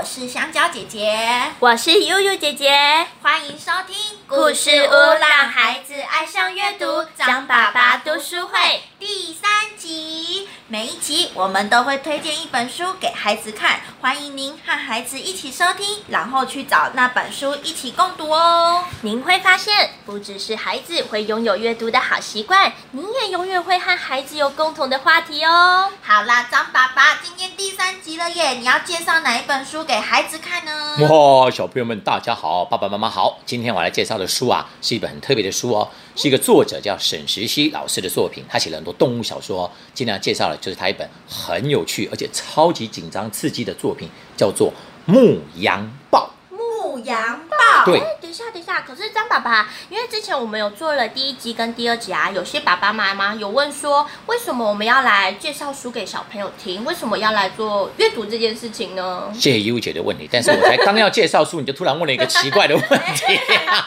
我是香蕉姐姐，我是悠悠姐姐，欢迎收听故事屋，让孩子爱上阅读，张爸爸读书会第三集。每一集我们都会推荐一本书给孩子看，欢迎您和孩子一起收听，然后去找那本书一起共读哦。您会发现，不只是孩子会拥有阅读的好习惯，您也永远会和孩子有共同的话题哦。好啦，张爸爸，今天第三集了耶，你要介绍哪一本书给孩子看呢？哇，小朋友们大家好，爸爸妈妈好，今天我来介绍的书啊，是一本很特别的书哦，是一个作者叫沈石溪老师的作品，他写了很多动物小说，今天要介绍的就是他一本很有趣而且超级紧张刺激的作品，叫做《牧羊豹》。牧羊哎，等一下，等一下，可是张爸爸，因为之前我们有做了第一集跟第二集啊，有些爸爸妈妈有问说，为什么我们要来介绍书给小朋友听？为什么要来做阅读这件事情呢？谢谢优姐的问题，但是我才刚要介绍书，你就突然问了一个奇怪的问题。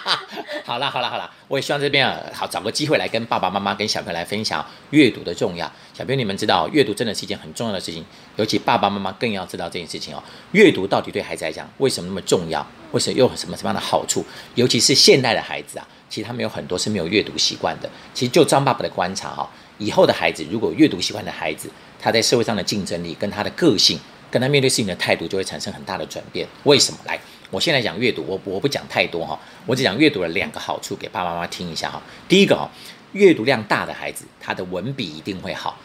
好啦好啦好啦，我也希望这边啊，好找个机会来跟爸爸妈妈、跟小朋友来分享阅读的重要。小朋友，你们知道阅读真的是一件很重要的事情，尤其爸爸妈妈更要知道这件事情哦。阅读到底对孩子来讲为什么那么重要？为什么又有什么什么样的好处？尤其是现代的孩子啊，其实他们有很多是没有阅读习惯的。其实就张爸爸的观察哈、以后的孩子如果阅读习惯的孩子，他在社会上的竞争力跟他的个性。跟他面对事情的态度就会产生很大的转变。为什么？来，我现在讲阅读，我我不讲太多哈，我只讲阅读的两个好处给爸爸妈妈听一下哈。第一个哈，阅读量大的孩子，他的文笔一定会好。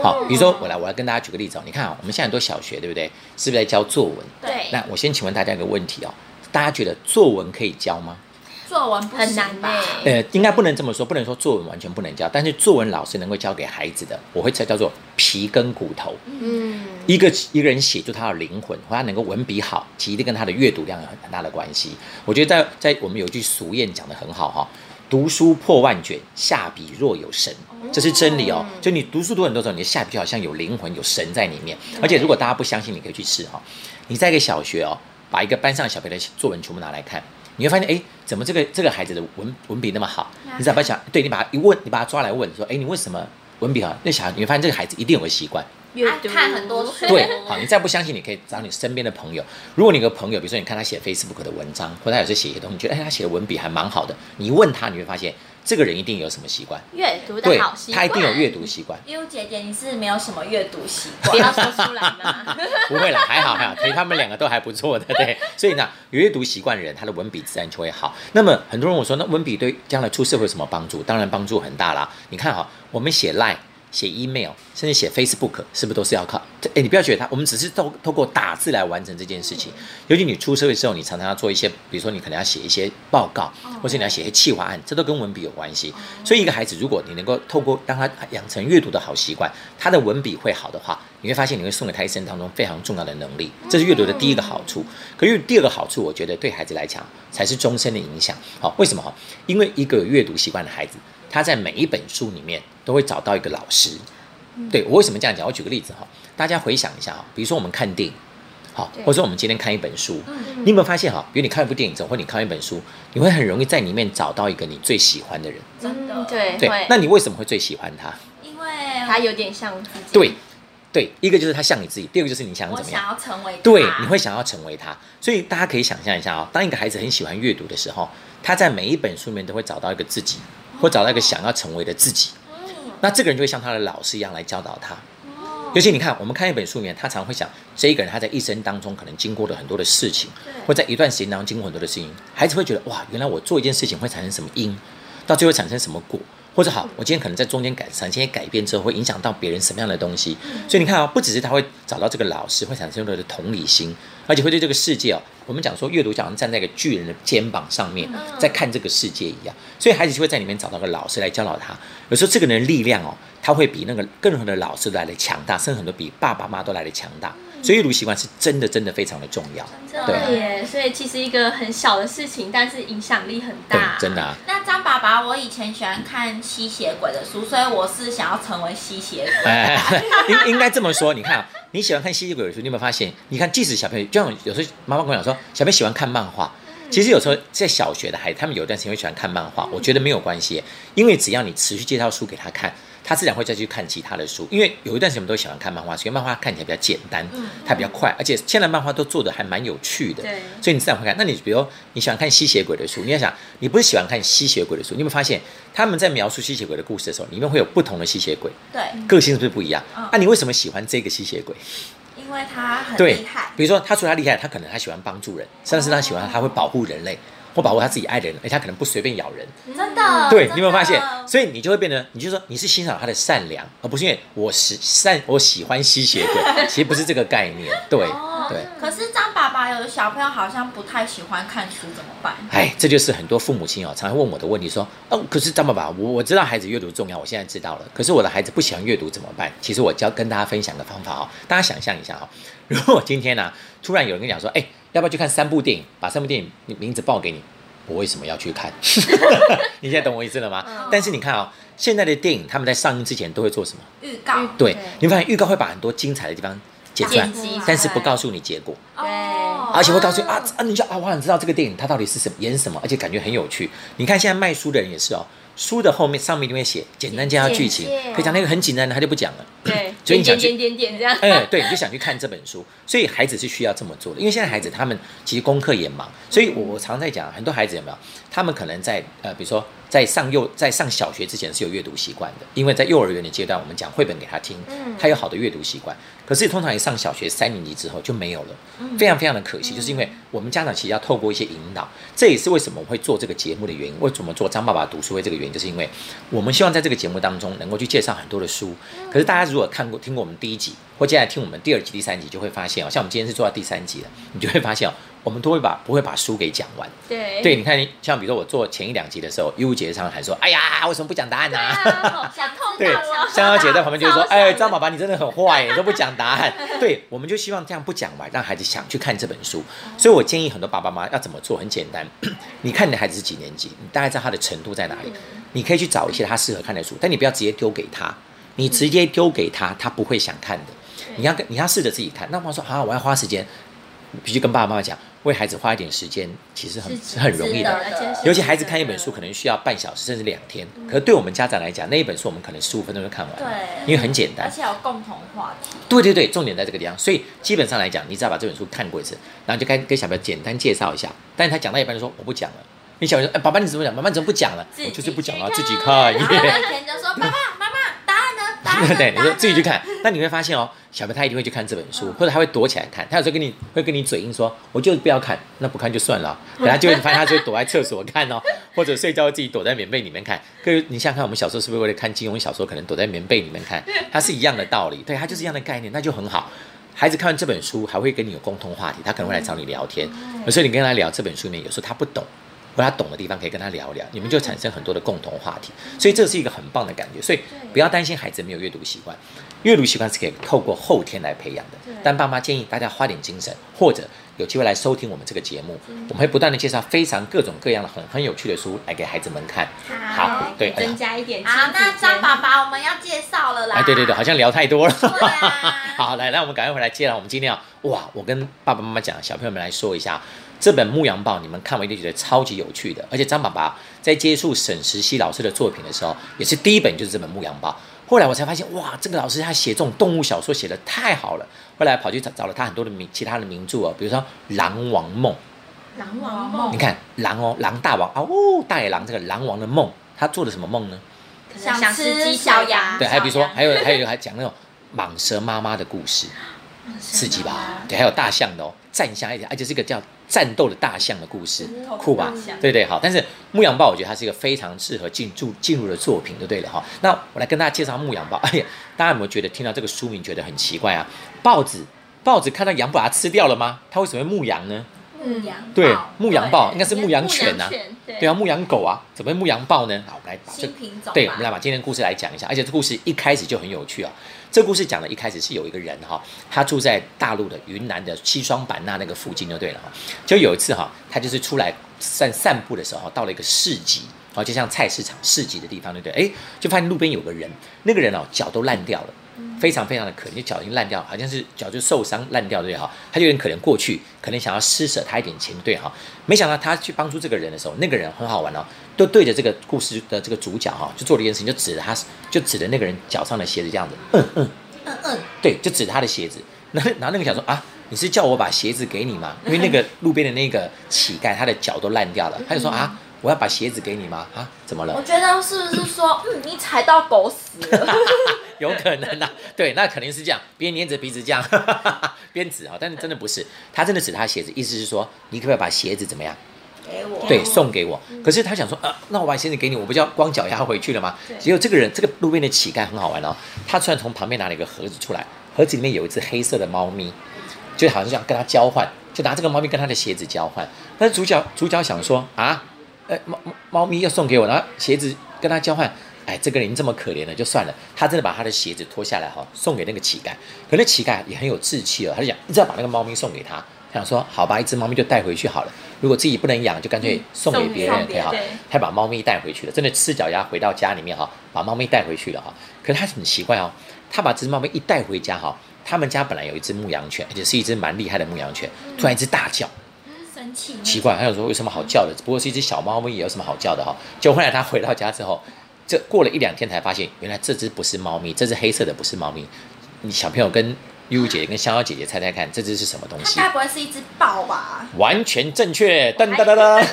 好，比如说我来，我来跟大家举个例子哦。你看啊，我们现在很多小学对不对？是不是在教作文？对那我先请问大家一个问题哦，大家觉得作文可以教吗？作文不很行吧？难呢、呃，应该不能这么说，不能说作文完全不能教，但是作文老师能够教给孩子的，我会叫叫做皮跟骨头。嗯，一个一个人写出他的灵魂，或他能够文笔好，其实一定跟他的阅读量有很大的关系。我觉得在在我们有句俗谚讲的很好哈，读书破万卷，下笔若有神，这是真理哦。就你读书读很多时候，你的下笔就好像有灵魂、有神在里面。而且如果大家不相信，你可以去试哈。你在一个小学哦，把一个班上的小朋友的作文全部拿来看，你会发现，哎，怎么这个这个孩子的文文笔那么好？你只要把想，对你把他一问，你把他抓来问，说，哎，你为什么文笔好？那小孩你会发现这个孩子一定有个习惯。阅读看很多书对，好，你再不相信，你可以找你身边的朋友。如果你有个朋友，比如说你看他写 Facebook 的文章，或者他有时候写一些东西，你觉得哎，他写的文笔还蛮好的，你问他，你会发现这个人一定有什么习惯，阅读的好习，惯，他一定有阅读习惯。悠姐姐，你是没有什么阅读习不惯？要说出来吗。不会啦，还好还好，其实他们两个都还不错的，对。所以呢，有阅读习惯的人，他的文笔自然就会好。那么很多人我说，那文笔对将来出社会有什么帮助？当然帮助很大啦。你看哈，我们写 Line。写 email，甚至写 Facebook，是不是都是要靠？哎，你不要觉得他，我们只是透透过打字来完成这件事情。尤其你出社会之后，你常常要做一些，比如说你可能要写一些报告，或者你要写一些企划案，这都跟文笔有关系。所以一个孩子，如果你能够透过让他养成阅读的好习惯，他的文笔会好的话，你会发现你会送给他一生当中非常重要的能力。这是阅读的第一个好处。可是第二个好处，我觉得对孩子来讲才是终身的影响。好，为什么？因为一个有阅读习惯的孩子，他在每一本书里面都会找到一个老师。对我为什么这样讲？我举个例子哈，大家回想一下哈，比如说我们看电影，好，或者说我们今天看一本书，你有没有发现哈？比如你看一部电影之后，或你看一本书，你会很容易在里面找到一个你最喜欢的人。真的嗯对对，那你为什么会最喜欢他？因为他有点像自己。对，对，一个就是他像你自己，第二个就是你想我怎么样想。要成为他对，你会想要成为他，所以大家可以想象一下哦，当一个孩子很喜欢阅读的时候，他在每一本书里面都会找到一个自己，或找到一个想要成为的自己。那这个人就会像他的老师一样来教导他。尤其你看，我们看一本书里面，他常会想，这一个人他在一生当中可能经过了很多的事情，或在一段时间当中经过很多的事情，孩子会觉得哇，原来我做一件事情会产生什么因，到最后产生什么果。或者好，我今天可能在中间改产生一些改变之后，会影响到别人什么样的东西？所以你看啊、不只是他会找到这个老师，会产生他的同理心，而且会对这个世界哦，我们讲说阅读就好像站在一个巨人的肩膀上面，在看这个世界一样。所以孩子就会在里面找到个老师来教导他。有时候这个人的力量哦，他会比那个任何的老师来的强大，甚至很多比爸爸妈妈都来的强大。所以阅读习惯是真的真的非常的重要。真对耶，所以其实一个很小的事情，但是影响力很对大。，真的啊。那张爸爸，我以前喜欢看吸血鬼的书，所以我是想要成为吸血鬼。哎，应应该这么说。你看啊，你喜欢看吸血鬼的书，你有没有发现？你看，即使小朋友，就像有时候妈妈跟我讲说，小朋友喜欢看漫画。其实有时候在小学的孩子，他们有段时间会喜欢看漫画，我觉得没有关系，因为只要你持续介绍书给他看，他自然会再去看其他的书。因为有一段时间我们都喜欢看漫画，因为漫画看起来比较简单，它比较快，而且现在漫画都做的还蛮有趣的，对所以你自然会看。那你比如你喜欢看吸血鬼的书，你要想，你不是喜欢看吸血鬼的书，你有没有发现他们在描述吸血鬼的故事的时候，里面会有不同的吸血鬼，对，个性是不是不一样？嗯那、你为什么喜欢这个吸血鬼？因为他很厉害，比如说他除了他厉害，他可能他喜欢帮助人，甚至是他喜欢他会保护人类，或保护他自己爱的人，而且他可能不随便咬人。真的，对，你有没有发现？所以你就会变得，你就说你是欣赏他的善良，而不是因为我是善，我喜欢吸血鬼，其实不是这个概念。对哦对，可是张爸爸有的小朋友好像不太喜欢看书，怎么办？哎，这就是很多父母亲哦，常常问我的问题，说，哦，可是张爸爸，我我知道孩子阅读重要，我现在知道了，可是我的孩子不喜欢阅读怎么办？其实我教跟大家分享个方法哦，大家想象一下哦，如果今天呢、突然有人跟你讲说，哎，要不要去看三部电影？把三部电影名字报给你，我为什么要去看？你现在懂我意思了吗？嗯但是你看哦，现在的电影他们在上映之前都会做什么？预告对对，你会发现预告会把很多精彩的地方剪出来但是不告诉你结果。对，而且会告诉你啊啊，你就啊，我想知道这个电影它到底是什么演什么，而且感觉很有趣。你看现在卖书的人也是哦，书的后面上面一定会写简单介绍剧情，可以讲那个很简单的，他就不讲了。对，所以你想去点点点点点这样，哎，对，你就想去看这本书，所以孩子是需要这么做的，因为现在孩子他们其实功课也忙，所以我我常在讲，很多孩子有没有，他们可能在呃，比如说在上幼在上小学之前是有阅读习惯的，因为在幼儿园的阶段，我们讲绘本给他听，嗯。他有好的阅读习惯，可是通常一上小学三年级之后就没有了，非常非常的可惜，就是因为我们家长其实要透过一些引导，这也是为什么我们会做这个节目的原因，为什么做张爸爸读书会这个原因，就是因为我们希望在这个节目当中能够去介绍很多的书，可是大家如果看过听过我们第一集，或接下来听我们第二集、第三集，就会发现哦，像我们今天是做到第三集了，你就会发现哦，我们都会把不会把书给讲完。对。对，你看，像比如说我做前一两集的时候，优姐常常喊说：“哎呀，为什么不讲答案呢、想痛对香香姐在旁边就会说：“哎，张爸爸你真的很坏，你都不讲答案。”对，我们就希望这样不讲完，让孩子想去看这本书。所以我建议很多爸爸妈妈要怎么做，很简单，你看你的孩子是几年级，你大概知道他的程度在哪里，你可以去找一些他适合看的书，但你不要直接丢给他，你直接丢给他，他不会想看的。你要跟你要试着自己看。那我说啊，我要花时间，必须跟爸爸妈妈讲，为孩子花一点时间，其实很是很容易的。尤其孩子看一本书可能需要半小时甚至两天，可是对我们家长来讲，那一本书我们可能十五分钟就看完了，对，因为很简单而。且有共同话题。对对对，重点在这个地方。所以基本上来讲，你只要把这本书看过一次，然后就该跟小朋友简单介绍一下。但是他讲到一半就说我不讲了，你小朋友说，哎，爸爸你怎么讲？妈妈你怎么不讲了？我就是不讲了，自己看看。然后每天就说：“爸 爸？对，你 说自己去看，那你会发现哦，小朋友他一定会去看这本书，或者他会躲起来看。他有时候跟你会跟你嘴硬说，我就不要看，那不看就算了。可他就会发现他就会躲在厕所看哦，或者睡觉自己躲在棉被里面看。可是你想想看，我们小时候是不是为了看金庸小说，可能躲在棉被里面看？它是一样的道理，对，它就是一样的概念，那就很好。孩子看完这本书，还会跟你有共同话题，他可能会来找你聊天。有时候你跟他聊这本书里面，有时候他不懂。或他懂的地方可以跟他聊聊，你们就产生很多的共同话题，所以这是一个很棒的感觉。所以不要担心孩子没有阅读习惯，阅读习惯是可以透过后天来培养的。但爸妈建议大家花点精神，或者有机会来收听我们这个节目，我们会不断的介绍非常各种各样的很很有趣的书来给孩子们看。好，对，增加一点好，那张爸爸我们要介绍了啦。哎，对对对，好像聊太多了。对啊 好，来，那我们赶快回来接了。我们今天要哇，我跟爸爸妈妈讲，小朋友们来说一下这本《牧羊报》，你们看完一定觉得超级有趣的。而且张爸爸在接触沈石溪老师的作品的时候，也是第一本就是这本《牧羊报》。后来我才发现，哇，这个老师他写这种动物小说写的太好了。后来跑去找找了他很多的名其他的名著哦，比如说《狼王梦》。狼王梦你，看狼哦，狼大王啊哦，大野狼这个狼王的梦，他做了什么梦呢？想吃鸡小羊，对，还有比如说还有还有还讲那种蟒蛇妈妈的故事。刺激吧？对，还有大象的哦，战象一点，而且是一个叫战斗的大象的故事，酷吧？对对，好。但是《牧羊豹》我觉得它是一个非常适合进入进入的作品，就对了哈。那我来跟大家介绍《牧羊豹》。哎呀，大家有没有觉得听到这个书名觉得很奇怪啊？豹子，豹子看到羊把它吃掉了吗？它为什么会牧羊呢？牧羊对，牧羊豹应该是牧羊犬呐、对对啊，牧羊狗啊，怎么会牧羊豹呢？好，我们来把这。对，我们来把今天的故事来讲一下，而且这故事一开始就很有趣啊。这故事讲的一开始是有一个人哈，他住在大陆的云南的西双版纳那个附近就对了哈。就有一次哈，他就是出来散散步的时候，到了一个市集，哦，就像菜市场市集的地方，对不对？哎，就发现路边有个人，那个人哦脚都烂掉了，非常非常的可怜，就脚已经烂掉，好像是脚就受伤烂掉，对哈？他就有点可怜，过去可能想要施舍他一点钱，对哈？没想到他去帮助这个人的时候，那个人很好玩哦，都对着这个故事的这个主角哈，就做了一件事情，就指着他，就指着那个人脚上的鞋子这样子，嗯嗯，嗯嗯，对，就指他的鞋子。然后然后那个想说啊，你是叫我把鞋子给你吗？因为那个路边的那个乞丐，他的脚都烂掉了，他就说啊，我要把鞋子给你吗？啊，怎么了我？觉得是不是说，嗯，你踩到狗屎了？有可能啊，对，那肯定是这样，边捏着鼻子这样，边指啊，但是真的不是，他真的指他鞋子，意思是说，你可不可以把鞋子怎么样？给我，对，送给我。可是他想说，呃，那我把鞋子给你，我不就要光脚丫回去了吗？结果这个人，这个路边的乞丐很好玩哦，他突然从旁边拿了一个盒子出来，盒子里面有一只黑色的猫咪，就好像想跟他交换，就拿这个猫咪跟他的鞋子交换。但是主角主角想说啊，呃，猫猫猫咪要送给我，然后鞋子跟他交换。哎，这个人这么可怜了，就算了。他真的把他的鞋子脱下来哈，送给那个乞丐。可那乞丐也很有志气哦，他就想一直要把那个猫咪送给他。他想说，好吧，一只猫咪就带回去好了。如果自己不能养，就干脆送给别人，送给对哈。他把猫咪带回去了，真的赤脚丫回到家里面哈，把猫咪带回去了哈。可是他很奇怪哦，他把这只猫咪一带回家哈，他们家本来有一只牧羊犬，而且是一只蛮厉害的牧羊犬，突然一只大叫，生气奇怪，他想说有什么好叫的？只不过是一只小猫咪，有什么好叫的哈？就后来他回到家之后，这过了一两天才发现，原来这只不是猫咪，这只黑色的不是猫咪。你小朋友跟悠悠姐姐跟香蕉姐姐猜猜看，这只是什么东西它？该不会是一只豹吧？完全正确，噔噔噔噔。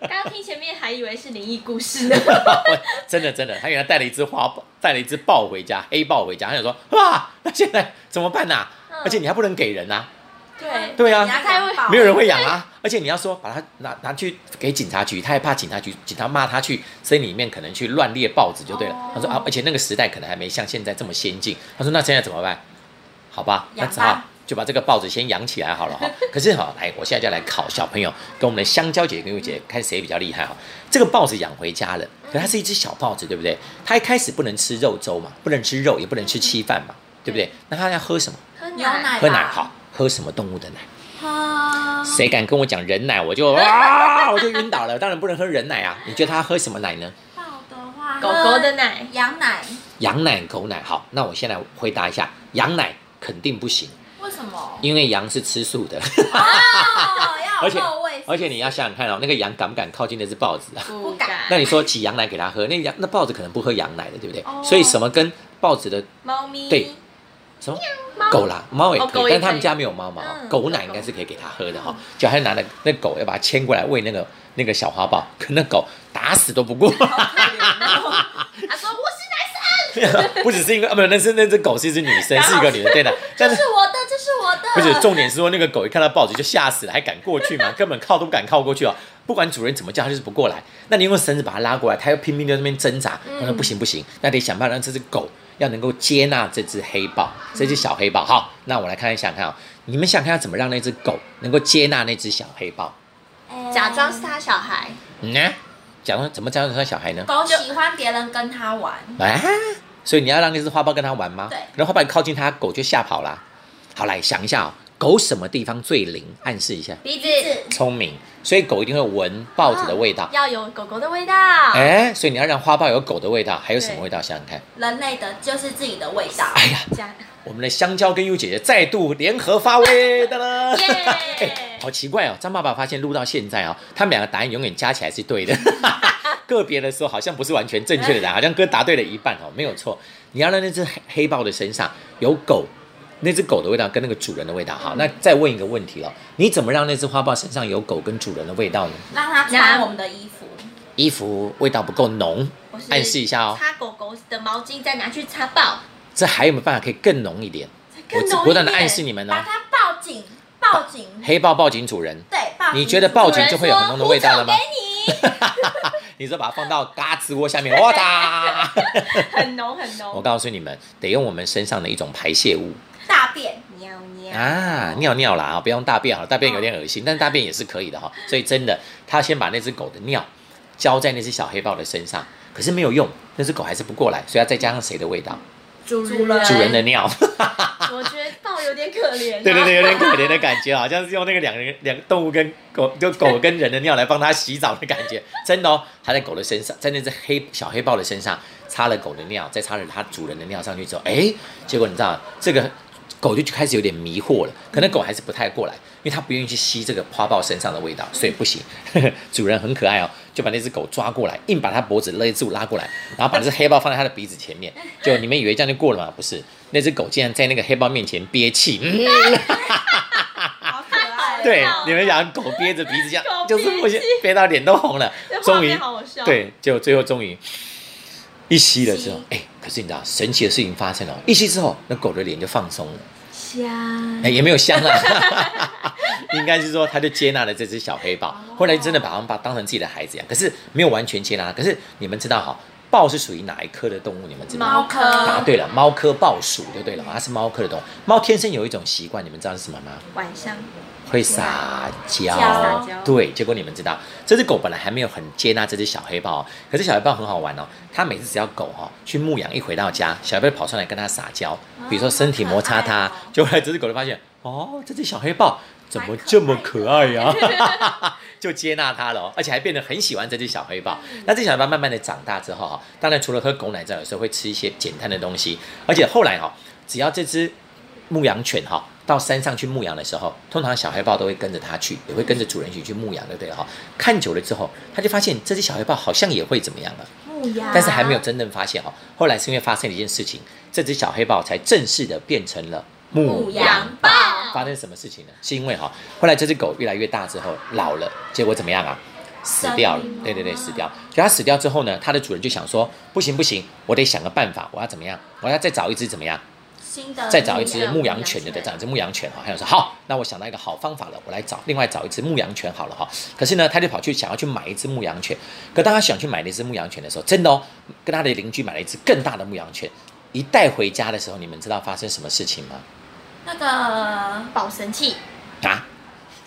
刚刚听前面还以为是灵异故事呢。真的真的，他原来带了一只花豹，带了一只豹回家，黑豹回家。他想说，哇，那现在怎么办呐、而且你还不能给人呐、对，对啊没有人会养啊。而且你要说把它拿拿去给警察局，他还怕警察局警察骂他去森林里面可能去乱猎豹子就对了。哦他说啊，而且那个时代可能还没像现在这么先进。他说那现在怎么办？好吧，那只好就把这个豹子先养起来好了哈。可是哈，来，我现在就来考小朋友，跟我们的香蕉姐姐跟柚姐看谁比较厉害哈。这个豹子养回家了，可它是一只小豹子，对不对？它一开始不能吃肉粥嘛，不能吃肉，也不能吃稀饭嘛，对不对？那它要喝什么？喝牛奶喝奶好，喝什么动物的奶？喝谁敢跟我讲人奶，我就 啊，我就晕倒了。当然不能喝人奶啊！你觉得他喝什么奶呢？豹的话，狗狗的奶，羊奶，羊奶、狗奶。好，那我先来回答一下，羊奶肯定不行，为什么？因为羊是吃素的，而且而且你要想想看哦，那个羊敢不敢靠近那只豹子啊？不敢那你说挤羊奶给它喝，那羊那豹子可能不喝羊奶的，对不对？哦所以什么跟豹子的猫咪，对什么猫狗啦，猫也可以，但他们家没有猫嘛，狗奶应该是可以给它喝的哈。就还拿了那狗要把它牵过来喂那个那个小花豹，可那狗打死都不过。他说我是男生，不只是因为啊，不，那是那只狗是一只女生，是一个女的，对的。这是我的，这是我的，不是重点是说那个狗一看到豹子就吓死了，还敢过去吗？根本靠都不敢靠过去哦。不管主人怎么叫，它就是不过来。那你用绳子把它拉过来，它又拼命在那边挣扎。他说不行不行，那得想办法让这只狗要能够接纳这只黑豹，这只小黑豹。好，那我来看一下看啊、你们想看要怎么让那只狗能够接纳那只小黑豹？哎假装是他小孩，嗯呢？假装怎么假装是他小孩呢？狗喜欢别人跟它玩，啊，所以你要让那只花豹跟它玩吗？对然后花豹一靠近它，狗就吓跑了。好，来想一下哦，狗什么地方最灵？暗示一下。鼻子聪明，所以狗一定会闻豹子的味道。要有狗狗的味道。哎、所以你要让花豹有狗的味道，还有什么味道？想想看。人类的就是自己的味道。哎呀，我们的香蕉跟优姐姐再度联合发威，的啦！耶哎，好奇怪哦，张爸爸发现录到现在哦，他们两个答案永远加起来是对的，个别的时候好像不是完全正确的答案，好像哥答对了一半哦，没有错。你要让那只黑黑豹的身上有狗。那只狗的味道跟那个主人的味道，好，那再问一个问题哦，你怎么让那只花豹身上有狗跟主人的味道呢？让它穿我们的衣服，衣服味道不够浓，暗示一下哦。擦狗狗的毛巾，再拿去擦爆，这还有没有办法可以更浓一点？我更浓一不断的暗示你们哦把。它抱紧，抱紧，黑豹抱紧主人，对。你觉得抱紧就会有很浓的味道了吗主人？说狐臭你说把它放到嘎吱窝下面，哇哒！很浓，很浓我。告诉你们，得用我们身上的一种排泄物啊，尿尿啦啊，不用大便好了，大便有点恶心，但是大便也是可以的哈。所以真的，他先把那只狗的尿浇在那只小黑豹的身上，可是没有用，那只狗还是不过来，所以要再加上谁的味道？主主人主人的尿。我觉得豹有点可怜、啊。对对对，有点可怜的感觉，好像是用那个两个人两个动物跟狗，就狗跟人的尿来帮它洗澡的感觉，真的哦，它在狗的身上，在那只黑小黑豹的身上擦了狗的尿，再擦了它主人的尿上去之后，哎，结果你知道这个狗就开始有点迷惑了，可能狗还是不太过来，因为它不愿意去吸这个花豹身上的味道，所以不行。主人很可爱哦，就把那只狗抓过来，硬把它脖子勒住拉过来，然后把这只黑豹放在它的鼻子前面，就你们以为这样就过了吗？不是，那只狗竟然在那个黑豹面前憋气。嗯。对，你们讲狗憋着鼻子这样，就是不行憋到脸都红了终于对，就最后终于一吸了之后吸，哎，可是你知道神奇的事情发生了，一吸之后，那狗的脸就放松了，香哎，也没有香啊，应该是说他就接纳了这只小黑豹，后来真的把他们把当成自己的孩子一样，可是没有完全接纳。可是你们知道哈，豹是属于哪一科的动物？你们知道吗？猫科答对了，猫科豹属就对了，它是猫科的动物。猫天生有一种习惯，你们知道是什么吗？晚上会撒娇。对，结果你们知道，这只狗本来还没有很接纳这只小黑豹哦，可是小黑豹很好玩哦，它每次只要狗哈、去牧羊，一回到家，小黑豹跑上来跟它撒娇，比如说身体摩擦它，就后来这只狗就发现，哦，这只小黑豹怎么这么可爱呀、就接纳它了哦、而且还变得很喜欢这只小黑豹。那这小黑豹慢慢的长大之后哈、当然除了喝狗奶之外，有时候会吃一些简单的东西，而且后来哈、只要这只牧羊犬哈，到山上去牧羊的时候，通常小黑豹都会跟着它去，也会跟着主人一起去牧羊，对不对哈？看久了之后，他就发现这只小黑豹好像也会怎么样了，牧羊，但是还没有真正发现哈。后来是因为发生了一件事情，这只小黑豹才正式的变成了牧羊豹。发生什么事情呢？是因为哈，后来这只狗越来越大之后老了，结果怎么样啊？死掉了，对对对，死掉。就它死掉之后呢，它的主人就想说，不行不行，我得想个办法，我要怎么样？我要再找一只怎么样？再找一只牧牧羊犬，对不对？找一只牧羊犬哈，还有说好，那我想到一个好方法了，我来找另外找一只牧羊犬好了哈。可是呢，他就跑去想要去买一只牧羊犬，可当他想去买那只牧羊犬的时候，真的哦，跟他的邻居买了一只更大的牧羊犬，一带回家的时候，你们知道发生什么事情吗？那个保神器，啊，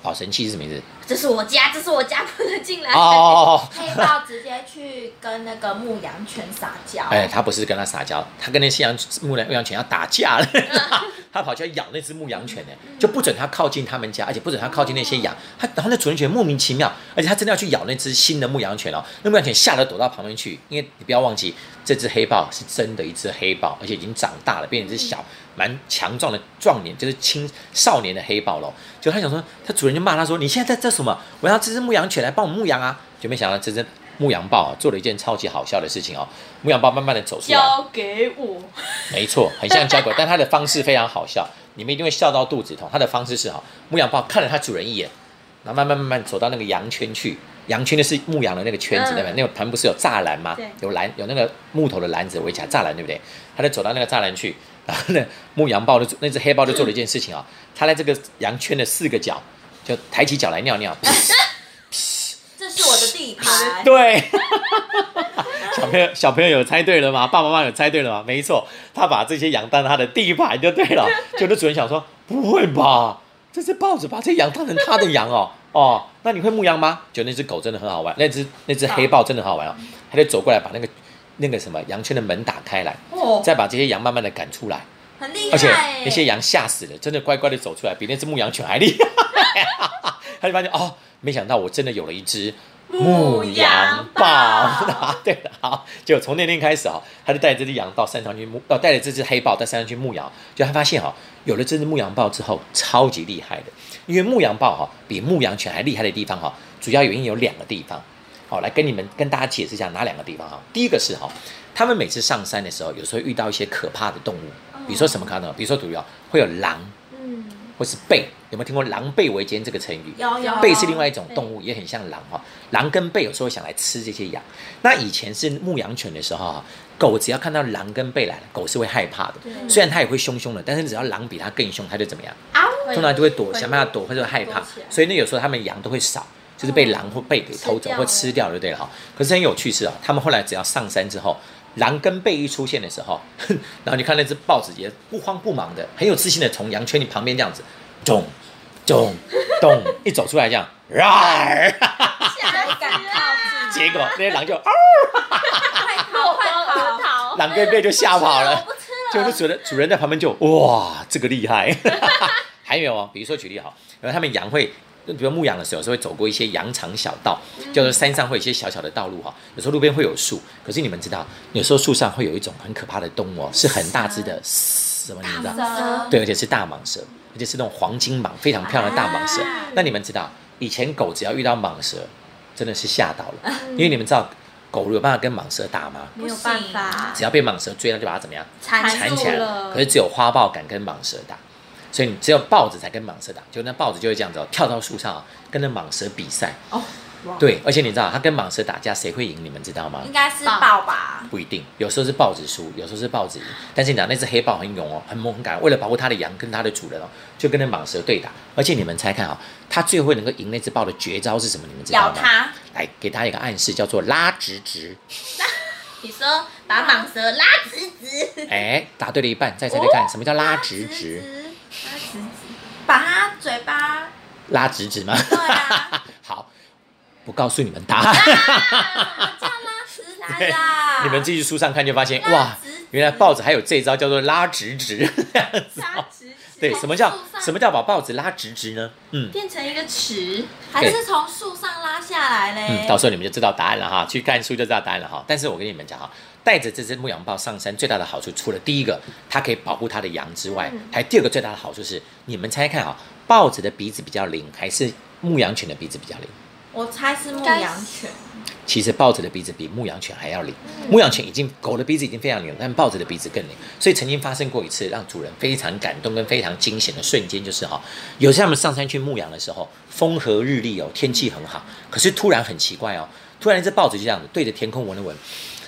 好神气是什么意思？这是我家，这是我家，不能进来。哦，黑豹直接去跟那个牧羊犬撒娇，哎，他不是跟他撒娇，他跟那些羊牧羊牧羊犬要打架了，他跑去要咬那只牧羊犬呢，就不准他靠近他们家，而且不准他靠近那些羊。他然后那主人犬莫名其妙，而且他真的要去咬那只新的牧羊犬哦，那牧羊犬吓得躲到旁边去，因为你不要忘记，这只黑豹是真的一只黑豹，而且已经长大了，变成一只小蛮强壮的壮年，就是青少年的黑豹喽。就他想说，他主人就骂他说：“你现在在这什么？我要这只牧羊犬来帮我牧羊啊！”就没想到这只牧羊豹啊，做了一件超级好笑的事情哦。牧羊豹慢慢的走出来，交给我，没错，很像交狗，但它的方式非常好笑，你们一定会笑到肚子痛。它的方式是哈，牧羊豹看了它主人一眼，然后慢慢慢慢走到那个羊圈去，羊圈的是牧羊的那个圈子，嗯对不对？那个旁边不是有栅栏吗？有栏，有那个木头的篮子围起来栅栏，对不对？他就走到那个栅栏去，然后呢，牧羊豹就那只黑豹就做了一件事情啊，它在这个羊圈的四个角就抬起脚来尿尿。这是我的地盘，对，小朋友小朋友有猜对了吗？爸爸妈妈有猜对了吗？没错，他把这些羊当他的地盘就对了。就那主人想说，不会吧？这只豹子把这羊当成他的羊哦哦，那你会牧羊吗？就那只狗真的很好玩，那只那只黑豹真的很好玩哦，它就走过来把那个那个什么羊圈的门打开来，哦，再把这些羊慢慢的赶出来，很厉害而且，那些羊吓死了，真的乖乖的走出来，比那只牧羊犬还厉害。他就发现哦，没想到我真的有了一只牧羊豹。啊，对了，好，就从那天开始啊、他就带着这只羊到山上去牧，哦，带着这只黑豹到山上去牧羊。就他发现哈、有了这只牧羊豹之后，超级厉害的。因为牧羊豹哈、比牧羊犬还厉害的地方哈、主要原因有两个地方。好，来跟你们跟大家解释一下哪两个地方哈。第一个是哈，他们每次上山的时候，有时候遇到一些可怕的动物，比如说什么可怕的动物？比如说，毒药会有狼嗯，或是狈，有没有听过“狼狈为奸”这个成语？有有狈是另外一种动物，也很像狼哈。狼跟狈有时候想来吃这些羊。那以前是牧羊犬的时候哈，狗只要看到狼跟狈来了，狗是会害怕的。虽然它也会凶凶的，但是只要狼比它更凶，它就怎么样？啊，通常就会躲，想办法躲或者害怕。所以呢，有时候他们羊都会少，就是被狼或狈给偷走或吃掉，就对了哈。可是很有趣是啊，他们后来只要上山之后。狼跟狈一出现的时候，然后你看那只豹子也不慌不忙的，很有自信的从羊圈里旁边这样子，咚咚咚一走出来这样，啊，谁敢靠近？结果那些狼就 啊，快跑快跑！逃，狼跟狈就吓跑我了。就主人主人在旁边就哇，这个厉害。还有哦，比如说举例哈，然后他们羊会比如牧羊的时候，有时候会走过一些羊肠小道，嗯就是山上会有一些小小的道路哈。有时候路边会有树，可是你们知道，有时候树上会有一种很可怕的动物哦，是很大只的，什么你们知道？对，而且是大蟒蛇，而且是那种黄金蟒，非常漂亮的大蟒蛇。啊那你们知道，以前狗只要遇到蟒蛇，真的是吓到了，嗯因为你们知道狗有办法跟蟒蛇打吗？没有办法只要被蟒蛇追它，就把它怎么样缠缠起来了可是只有花豹敢跟蟒蛇打，所以你只有豹子才跟蟒蛇打。就那豹子就会这样子、哦，跳到树上、哦、跟那蟒蛇比赛。哦，对，而且你知道它跟蟒蛇打架谁会赢？你们知道吗？应该是豹吧？不一定，有时候是豹子输，有时候是豹子赢。但是你讲那只黑豹很勇哦，很猛很敢，为了保护它的羊跟它的主人哦，就跟那蟒蛇对打。而且你们猜看啊、它最后能够赢那只豹的绝招是什么？你们知道吗？咬它，来给大家一个暗示，叫做拉直直。你说把蟒蛇拉直直，哎，答对了一半，再猜猜看，什么叫拉直直？拉直直，把它嘴巴，拉直直吗？对啊，好，不告诉你们答案。叫拉直直啊！你们继续书上看就发现，哇原来豹子还有这一招叫做拉直直。这样子拉哦直直，对，什么叫什么叫把豹子拉直直呢？嗯变成一个池？还是从树上拉下来嘞？嗯，到时候你们就知道答案了哈，去看书就知道答案了哈。但是我跟你们讲哈，带着这只牧羊豹上山最大的好处，除了第一个它可以保护它的羊之外，还有第二个最大的好处是，你们猜看啊，豹子的鼻子比较灵，还是牧羊犬的鼻子比较灵？我猜是牧羊犬，其实豹子的鼻子比牧羊犬还要灵，牧羊犬已经狗的鼻子已经非常灵了，但豹子的鼻子更灵。所以曾经发生过一次让主人非常感动跟非常惊险的瞬间，就是哈，有次他们上山去牧羊的时候，风和日丽哦，天气很好，可是突然很奇怪哦，突然一只豹子就这样子对着天空闻了闻。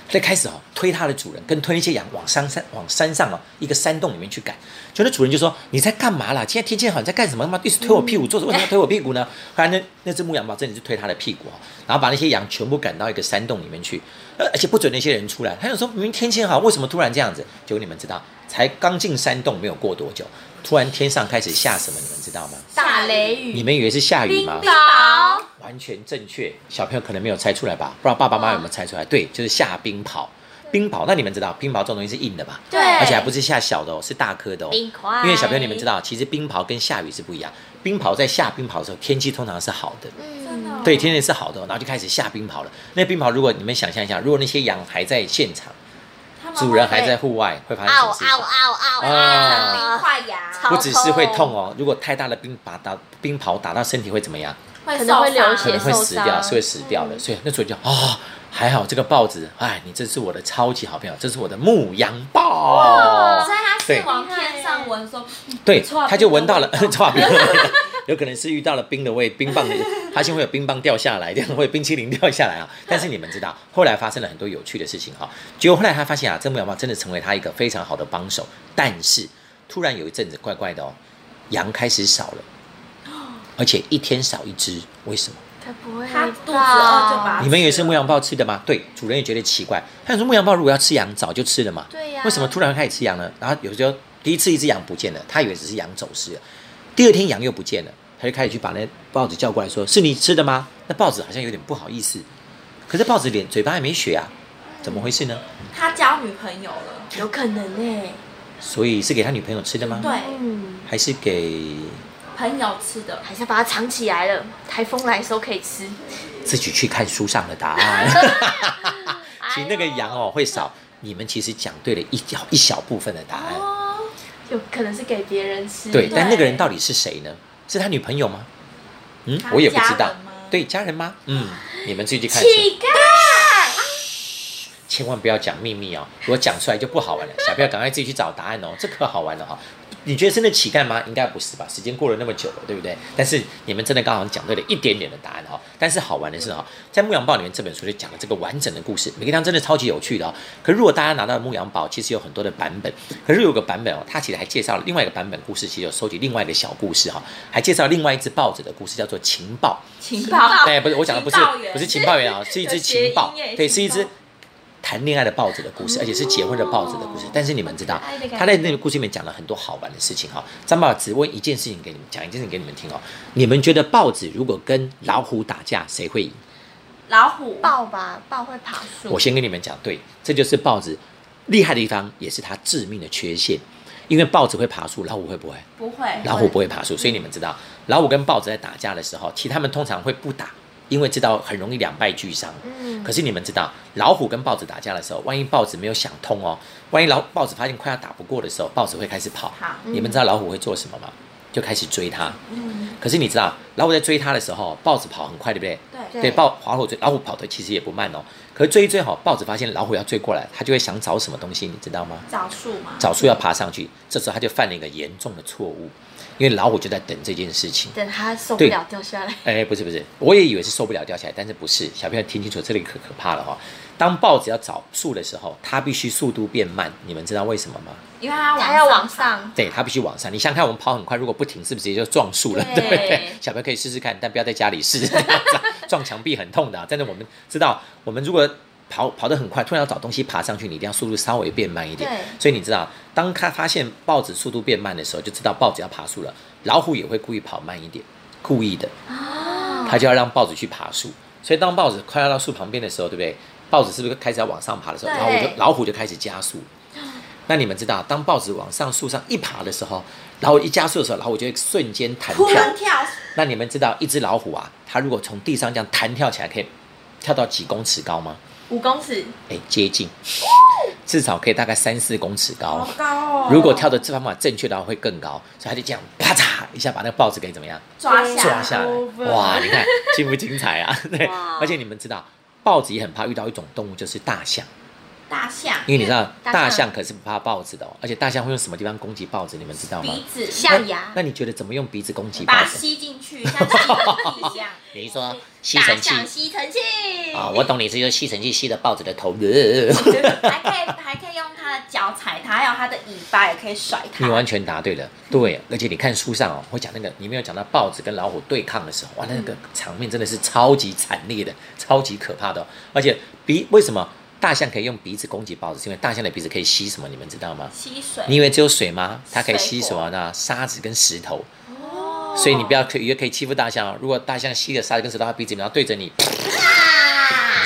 就开始哦推它的主人，跟推那些羊往山山往山上哦一个山洞里面去赶。就那主人就说：“你在干嘛啦？今天天气好，你在干什么？他妈一直推我屁股，做为什么要推我屁股呢？” 后来那那只牧羊豹真的就推他的屁股哦，然后把那些羊全部赶到一个山洞里面去，呃而且不准那些人出来。他就说明明天气好，为什么突然这样子？结果你们知道，才刚进山洞没有过多久，突然天上开始下什么？你们知道吗？大雷雨，你们以为是下雨吗？冰雹，完全正确，小朋友可能没有猜出来吧？不知道爸爸妈妈有没有猜出来？对，就是下冰雹。冰雹，那你们知道冰雹这种东西是硬的吧？对而且还不是下小的哦，是大颗的哦。冰块因为小朋友你们知道，其实冰雹跟下雨是不一样。冰雹在下冰雹的时候，天气通常是好的，真的哦对，天气是好的哦，然后就开始下冰雹了。那冰雹，如果你们想象一下，如果那些羊还在现场，主人还在户外，会发生什么事情？嗷嗷嗷嗷啊冰块牙，不只是会痛哦，如果太大的冰把打冰雹打到身体会怎么样？会可能会流血可能会死掉，是会死掉的。所以那时候就哦，还好这个豹子，哎，你真是我的超级好朋友，这是我的牧羊豹。所以他对是往天上闻说，对他就闻到了，冰 错冰，有可能是遇到了冰的味，冰棒的，发现会有冰棒掉下来，这样会有冰淇淋掉下来啊。但是你们知道，后来发生了很多有趣的事情哈。结果后来他发现啊，这牧羊豹真的成为他一个非常好的帮手，但是突然有一阵子怪怪的哦，羊开始少了，而且一天少一只，为什么？它不会他肚子饿就把你们以为是牧羊豹吃的吗？对，主人也觉得奇怪。他想说牧羊豹如果要吃羊，早就吃了嘛。对呀为什么突然开始吃羊呢？然后有时候第一次一只羊不见了，他以为只是羊走失了。第二天羊又不见了，他就开始去把那豹子叫过来说：“是你吃的吗？”那豹子好像有点不好意思，可是豹子脸嘴巴还没血啊，怎么回事呢？他交女朋友了，有可能呢？所以是给他女朋友吃的吗？对，嗯，还是给朋友吃的，还是要把它藏起来了，台风来的时候可以吃。自己去看书上的答案？其实那个羊哦会少，你们其实讲对了一小一小部分的答案。哦，有可能是给别人吃。对，但那个人到底是谁呢？是他女朋友吗？嗯，我也不知道。对，家人吗？嗯，你们自己去看，乞丐，千万不要讲秘密哦。如果讲出来就不好玩了，小朋友赶快自己去找答案哦，这可好玩了哈、你觉得真的乞丐吗？应该不是吧？时间过了那么久了，对不对？但是你们真的刚好讲对了一点点的答案哈。但是好玩的是哈，在《牧羊报》里面这本书就讲了这个完整的故事，每个地方真的超级有趣的哦。可是如果大家拿到《牧羊豹》，其实有很多的版本，可是有个版本哦，它其实还介绍了另外一个版本故事，其实有收集另外一个小故事哈，还介绍另外一只报纸的故事，叫做情报。情报，哎，不是，我讲的不是不是情报员啊，是一只情报对，是一只谈恋爱的豹子的故事，而且是结婚的豹子的故事。但是你们知道他在那个故事里面讲了很多好玩的事情哈。张爸爸只问一件事情给你们讲，一件事情给你们听哦。你们觉得豹子如果跟老虎打架，谁会赢？老虎，豹吧，豹会爬树。我先跟你们讲，对，这就是豹子厉害的地方，也是它致命的缺陷。因为豹子会爬树，老虎会不会？不会，老虎不会爬树，所以你们知道，老虎跟豹子在打架的时候，其实他们通常会不打，因为知道很容易两败俱伤。嗯，可是你们知道，老虎跟豹子打架的时候，万一豹子没有想通哦，万一老豹子发现快要打不过的时候，豹子会开始跑。好你们知道老虎会做什么吗？就开始追它。嗯，可是你知道，老虎在追它的时候，豹子跑很快，对不对？对对，豹老虎追老虎跑的其实也不慢哦。可是追一追好，豹子发现老虎要追过来，它就会想找什么东西，你知道吗？找树嘛，找树要爬上去，这时候它就犯了一个严重的错误，因为老虎就在等这件事情。等它受不了掉下来。哎，不是不是，我也以为是受不了掉下来，但是不是。小朋友听清楚，这里可可怕了哈、哦。当豹子要找树的时候，它必须速度变慢，你们知道为什么吗？因为它还要往往上，对，它必须往上。你想想看，我们跑很快，如果不停，是不是直接就撞树了？对对不对？小朋友可以试试看，但不要在家里试，撞撞墙壁很痛的、啊。但是我们知道，我们如果跑跑得很快，突然要找东西爬上去，你一定要速度稍微变慢一点对。所以你知道，当他发现豹子速度变慢的时候，就知道豹子要爬树了。老虎也会故意跑慢一点，故意的，哦，他就要让豹子去爬树。所以当豹子快要到树旁边的时候，对不对？豹子是不是开始要往上爬的时候，对老虎就老虎就开始加速。那你们知道，当豹子往上树上一爬的时候，然后一加速的时候，老虎就会瞬间弹跳。跳，那你们知道，一只老虎啊，它如果从地上这样弹跳起来，可以跳到几公尺高吗？五公尺，哎，接近，至少可以大概三四公尺高好。高哦！如果跳的这方法正确的话，会更高。所以他就这样啪嚓一下把那个豹子给怎么样抓下抓下来哇，你看精不精彩啊？对，而且你们知道，豹子也很怕遇到一种动物，就是大象。大象因为你知道，大象可是不怕豹子的哦，而且大象会用什么地方攻击豹子？你们知道吗？鼻子象牙那，你觉得怎么用鼻子攻击豹把它？吸进去，像 吸尘器一样。你是说吸大尘器吸尘器啊？我懂你是用吸尘器吸的豹子的头。还可以还可以用它的脚踩它，还有它的尾巴也可以甩它。你完全答对了，对，而且你看书上哦，会讲那个，你没有讲到豹子跟老虎对抗的时候，哇，那个场面真的是超级惨烈的，超级可怕的哦、而且鼻为什么大象可以用鼻子攻击豹子？是因为大象的鼻子可以吸什么？你们知道吗？吸水。你以为只有水吗？它可以吸什么呢？沙子跟石头。哦所以你不要可以以为可以欺负大象哦。如果大象吸了沙子跟石头，它鼻子里面然后对着你，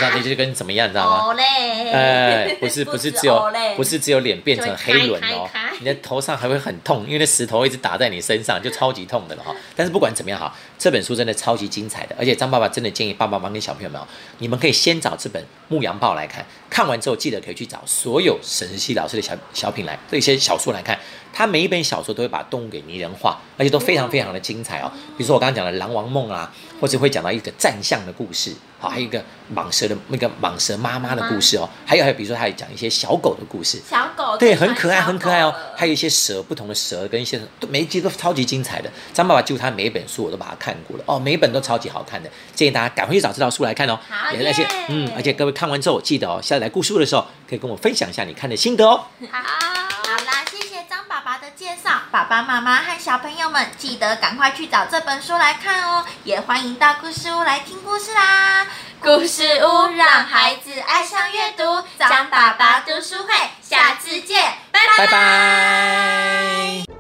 你知道那就跟怎么样，你知道吗？哦嘞，哎，不是 不是只有不是只有脸变成黑轮哦你的头上还会很痛，因为那石头一直打在你身上，就超级痛的了哈。但是不管怎么样哈，这本书真的超级精彩的，而且张爸爸真的建议爸爸妈妈跟小朋友们哦，你们可以先找这本《牧羊报》来看，看完之后记得可以去找所有沈石溪老师的小小品来这些小说来看，他每一本小说都会把动物给拟人化，而且都非常非常的精彩哦。比如说我刚刚讲的《狼王梦》啊，或者会讲到一个战象的故事，好，还有一个蟒蛇的那个蟒蛇妈妈的故事哦，还有还有比如说他也讲一些小狗的故事，小狗对，很可爱，很可爱哦。还有一些蛇，不同的蛇跟一些都每一集都超级精彩的。张爸爸几乎他每一本书我都把它看过了哦，每一本都超级好看的，建议大家赶快去找这套书来看哦。好也而且耶嗯，而且各位看完之后记得哦，下次来故事的时候可以跟我分享一下你看的心得哦。好，爸爸妈妈和小朋友们记得赶快去找这本书来看哦也欢迎到故事屋来听故事啦。故事屋让孩子爱上阅读张爸爸读书会下次见拜拜。